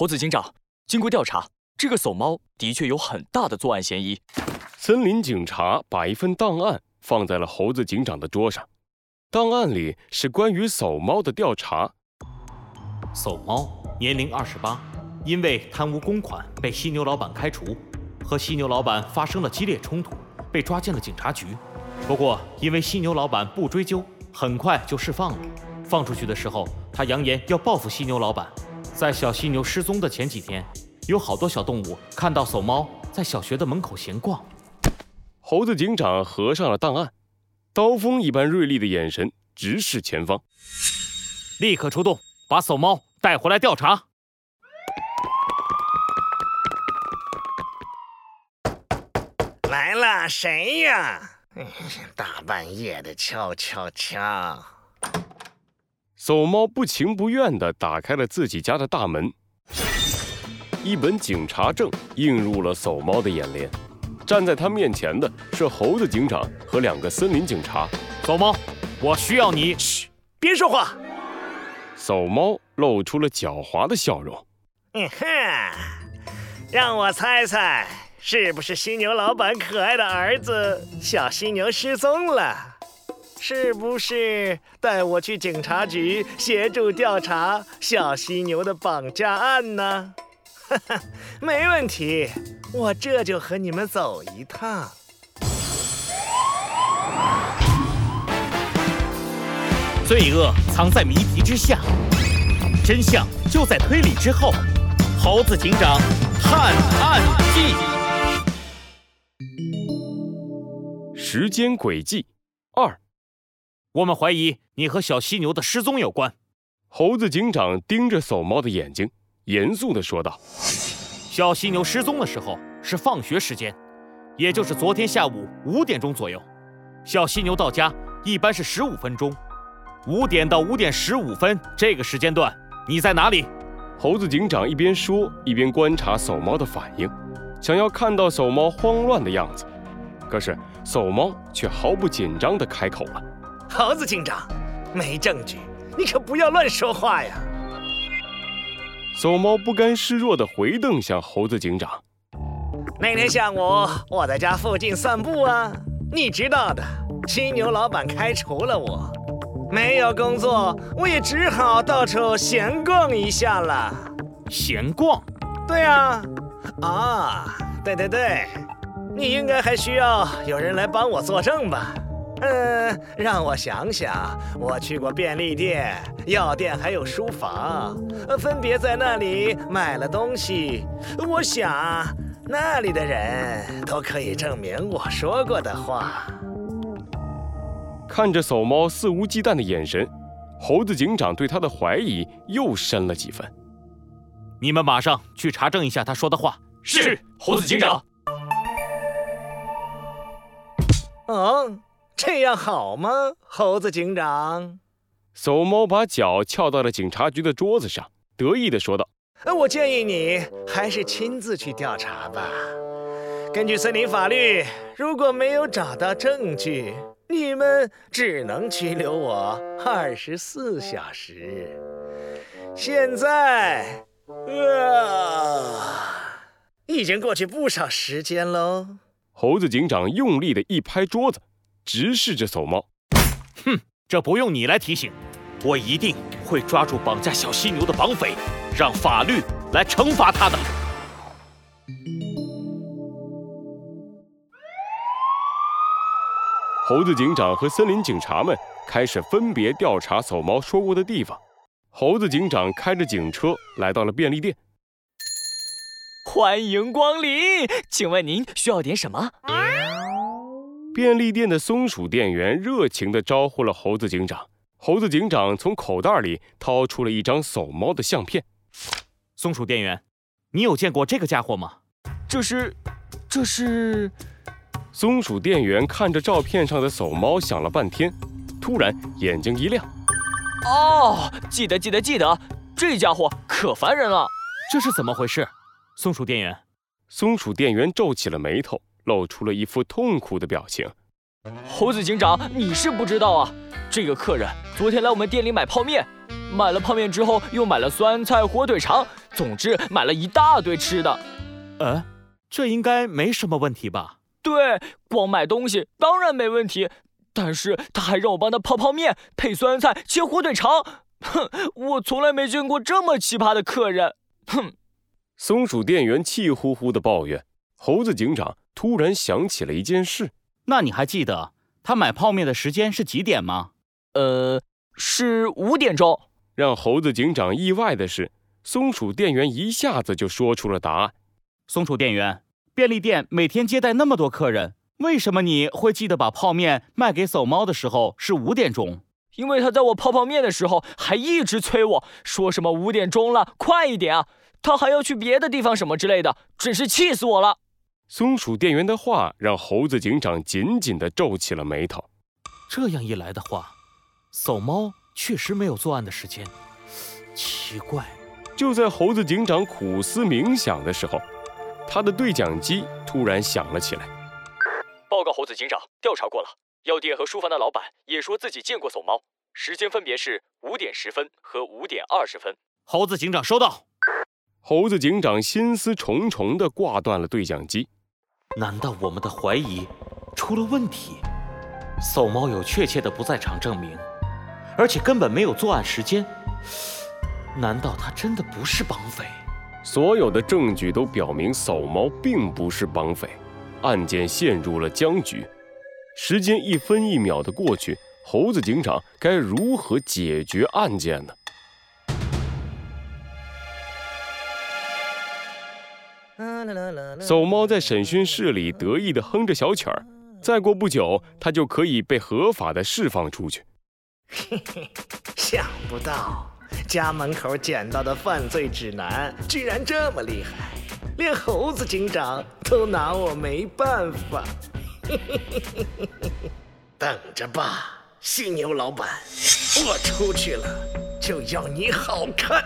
猴子警长，经过调查，这个搜猫的确有很大的作案嫌疑。森林警察把一份档案放在了猴子警长的桌上，档案里是关于搜猫的调查。搜猫年龄二十八，因为贪污公款被犀牛老板开除，和犀牛老板发生了激烈冲突，被抓进了警察局。不过因为犀牛老板不追究，很快就释放了。放出去的时候，他扬言要报复犀牛老板。在小犀牛失踪的前几天，有好多小动物看到搜猫在小学的门口闲逛。猴子警长合上了档案，刀锋一般锐利的眼神直视前方，立刻出动，把搜猫带回来调查。来了，谁呀？大半夜的敲敲敲。搜猫不情不愿地打开了自己家的大门，一本警察证映入了搜猫的眼帘。站在他面前的是猴子警长和两个森林警察。搜猫，我需要你。嘘，别说话。搜猫露出了狡猾的笑容。嗯哼，让我猜猜，是不是犀牛老板可爱的儿子小犀牛失踪了？是不是带我去警察局协助调查小犀牛的绑架案呢？哈哈，没问题，我这就和你们走一趟。罪恶藏在谜题之下，真相就在推理之后。猴子警长探案记，时间轨迹二。我们怀疑你和小犀牛的失踪有关。猴子警长盯着搜猫的眼睛，严肃地说道：“小犀牛失踪的时候是放学时间，也就是昨天下午五点钟左右。小犀牛到家一般是十五分钟，五点到五点十五分这个时间段你在哪里？”猴子警长一边说一边观察搜猫的反应，想要看到搜猫慌乱的样子。可是搜猫却毫不紧张地开口了。猴子警长，没证据，你可不要乱说话呀！搜猫不甘示弱地回瞪向猴子警长。那天下午我在家附近散步啊，你知道的，犀牛老板开除了我，没有工作，我也只好到处闲逛一下了。闲逛？对啊，啊，对对对，你应该还需要有人来帮我作证吧？嗯，让我想想，我去过便利店、药店，还有书房，分别在那里买了东西。我想，那里的人都可以证明我说过的话。看着搜猫肆无忌惮的眼神，猴子警长对他的怀疑又深了几分。你们马上去查证一下他说的话。是，猴子警长。嗯。这样好吗，猴子警长？搜猫把脚翘到了警察局的桌子上，得意地说道：“我建议你还是亲自去调查吧。根据森林法律，如果没有找到证据，你们只能拘留我二十四小时。现在，啊，已经过去不少时间喽。”猴子警长用力地一拍桌子。直视着走猫，哼，这不用你来提醒，我一定会抓住绑架小犀牛的绑匪，让法律来惩罚他的。猴子警长和森林警察们开始分别调查走猫说过的地方。猴子警长开着警车来到了便利店，欢迎光临，请问您需要点什么？便利店的松鼠店员热情地招呼了猴子警长。猴子警长从口袋里掏出了一张搜猫的相片。松鼠店员，你有见过这个家伙吗？这是，这是。松鼠店员看着照片上的搜猫，想了半天，突然眼睛一亮。哦，记得，记得，记得，这家伙可烦人了。这是怎么回事？松鼠店员。松鼠店员皱起了眉头。露出了一副痛苦的表情。猴子警长，你是不知道啊，这个客人昨天来我们店里买泡面，买了泡面之后，又买了酸菜、火腿肠，总之买了一大堆吃的。呃，这应该没什么问题吧？对，光买东西当然没问题，但是他还让我帮他泡泡面、配酸菜、切火腿肠。哼，我从来没见过这么奇葩的客人。哼！松鼠店员气呼呼地抱怨。猴子警长突然想起了一件事。那你还记得他买泡面的时间是几点吗？呃，是五点钟。让猴子警长意外的是，松鼠店员一下子就说出了答案。松鼠店员，便利店每天接待那么多客人，为什么你会记得把泡面卖给走猫的时候是五点钟？因为他在我泡泡面的时候还一直催我说什么五点钟了，快一点啊！他还要去别的地方什么之类的，真是气死我了。松鼠店员的话让猴子警长紧紧地皱起了眉头。这样一来的话，走猫确实没有作案的时间。奇怪，就在猴子警长苦思冥想的时候，他的对讲机突然响了起来。报告猴子警长，调查过了，药店和书房的老板也说自己见过走猫，时间分别是五点十分和五点二十分。猴子警长收到。猴子警长心思重重地挂断了对讲机。难道我们的怀疑出了问题？走猫有确切的不在场证明，而且根本没有作案时间。难道他真的不是绑匪？所有的证据都表明走猫并不是绑匪，案件陷入了僵局。时间一分一秒的过去，猴子警长该如何解决案件呢？走猫在审讯室里得意地哼着小曲儿，再过不久，他就可以被合法的释放出去。嘿嘿，想不到家门口捡到的犯罪指南居然这么厉害，连猴子警长都拿我没办法。嘿嘿嘿嘿嘿嘿，等着吧，犀牛老板，我出去了就要你好看。